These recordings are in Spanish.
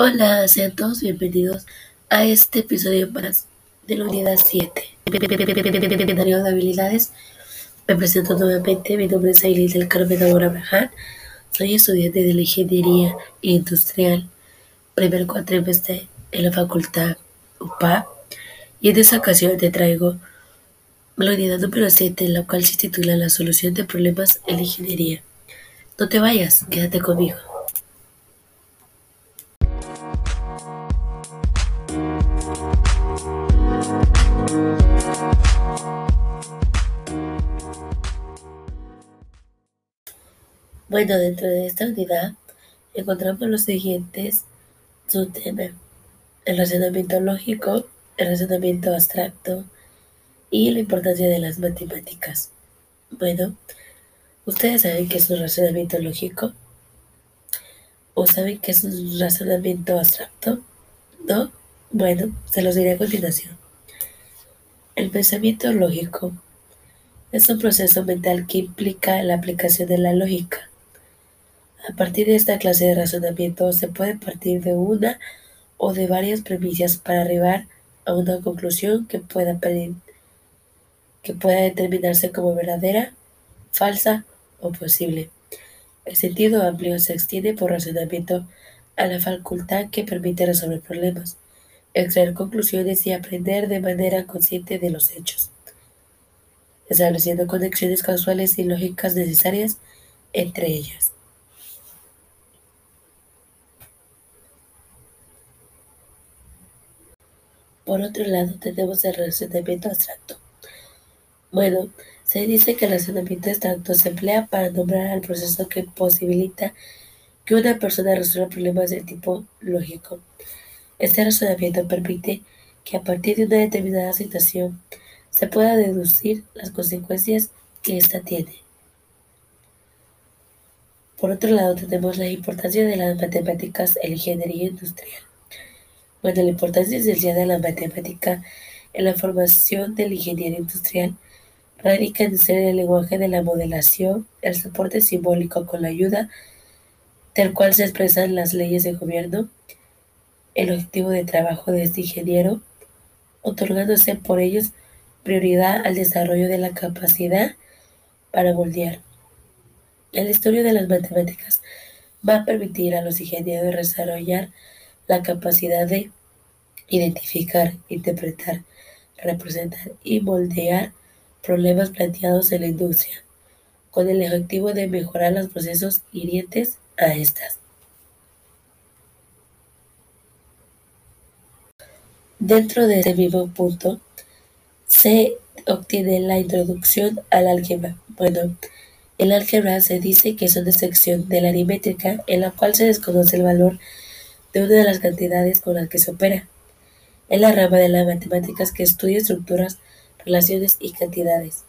Hola, sean todos bienvenidos a este episodio más de la unidad 7. de habilidades. Me presento nuevamente, mi nombre es Aileen del Carmen Abraham. Soy estudiante de la Ingeniería Industrial, primer cuatrimestre en la Facultad UPA. Y en esta ocasión te traigo la unidad número 7, en la cual se titula La solución de problemas en la ingeniería. No te vayas, quédate conmigo. Bueno, dentro de esta unidad encontramos los siguientes subtemas. El razonamiento lógico, el razonamiento abstracto y la importancia de las matemáticas. Bueno, ¿ustedes saben qué es un razonamiento lógico? ¿O saben qué es un razonamiento abstracto? ¿No? Bueno, se los diré a continuación. El pensamiento lógico es un proceso mental que implica la aplicación de la lógica a partir de esta clase de razonamiento se puede partir de una o de varias premisas para arribar a una conclusión que pueda, que pueda determinarse como verdadera, falsa o posible. El sentido amplio se extiende por razonamiento a la facultad que permite resolver problemas, extraer conclusiones y aprender de manera consciente de los hechos, estableciendo conexiones causales y lógicas necesarias entre ellas. Por otro lado, tenemos el razonamiento abstracto. Bueno, se dice que el razonamiento abstracto se emplea para nombrar al proceso que posibilita que una persona resuelva problemas de tipo lógico. Este razonamiento permite que a partir de una determinada situación se pueda deducir las consecuencias que ésta tiene. Por otro lado, tenemos la importancia de las matemáticas en la ingeniería industrial. Bueno, la importancia esencial de la matemática en la formación del ingeniero industrial radica en ser el lenguaje de la modelación, el soporte simbólico con la ayuda del cual se expresan las leyes de gobierno, el objetivo de trabajo de este ingeniero, otorgándose por ellos prioridad al desarrollo de la capacidad para moldear. El estudio de las matemáticas va a permitir a los ingenieros desarrollar la capacidad de identificar, interpretar, representar y moldear problemas planteados en la industria, con el objetivo de mejorar los procesos hirientes a estas. Dentro de ese mismo punto, se obtiene la introducción al álgebra. Bueno, el álgebra se dice que es una sección de la aritmética en la cual se desconoce el valor de una de las cantidades con las que se opera. Es la rama de las matemáticas que estudia estructuras, relaciones y cantidades.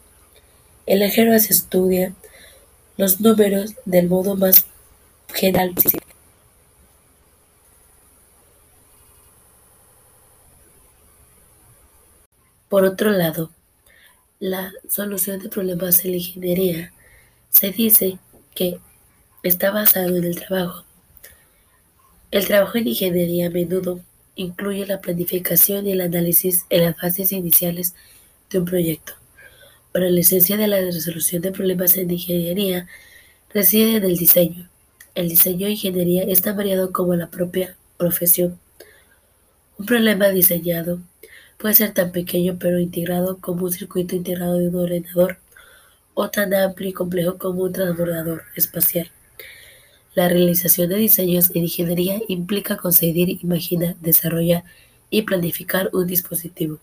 La jerga se estudia los números del modo más general posible. Por otro lado, la solución de problemas en la ingeniería se dice que está basado en el trabajo el trabajo en ingeniería a menudo incluye la planificación y el análisis en las fases iniciales de un proyecto, pero la esencia de la resolución de problemas en ingeniería reside en el diseño. El diseño de ingeniería es tan variado como la propia profesión. Un problema diseñado puede ser tan pequeño pero integrado como un circuito integrado de un ordenador o tan amplio y complejo como un transbordador espacial. La realización de diseños en ingeniería implica concebir, imaginar, desarrollar y planificar un dispositivo,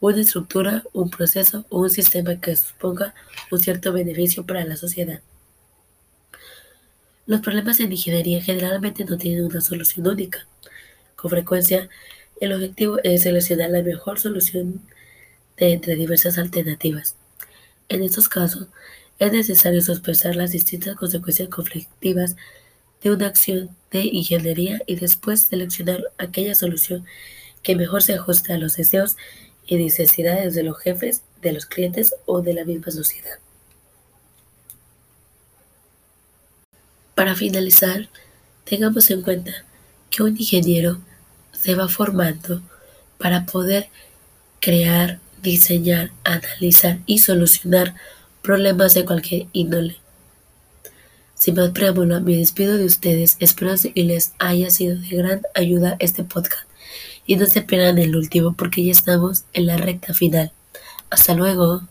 una estructura, un proceso o un sistema que suponga un cierto beneficio para la sociedad. Los problemas en ingeniería generalmente no tienen una solución única. Con frecuencia, el objetivo es seleccionar la mejor solución de entre diversas alternativas. En estos casos, es necesario sospechar las distintas consecuencias conflictivas de una acción de ingeniería y después seleccionar aquella solución que mejor se ajuste a los deseos y necesidades de los jefes, de los clientes o de la misma sociedad. Para finalizar, tengamos en cuenta que un ingeniero se va formando para poder crear, diseñar, analizar y solucionar problemas de cualquier índole. Sin más preámbulo, me despido de ustedes. Espero que les haya sido de gran ayuda este podcast. Y no se pierdan el último porque ya estamos en la recta final. Hasta luego.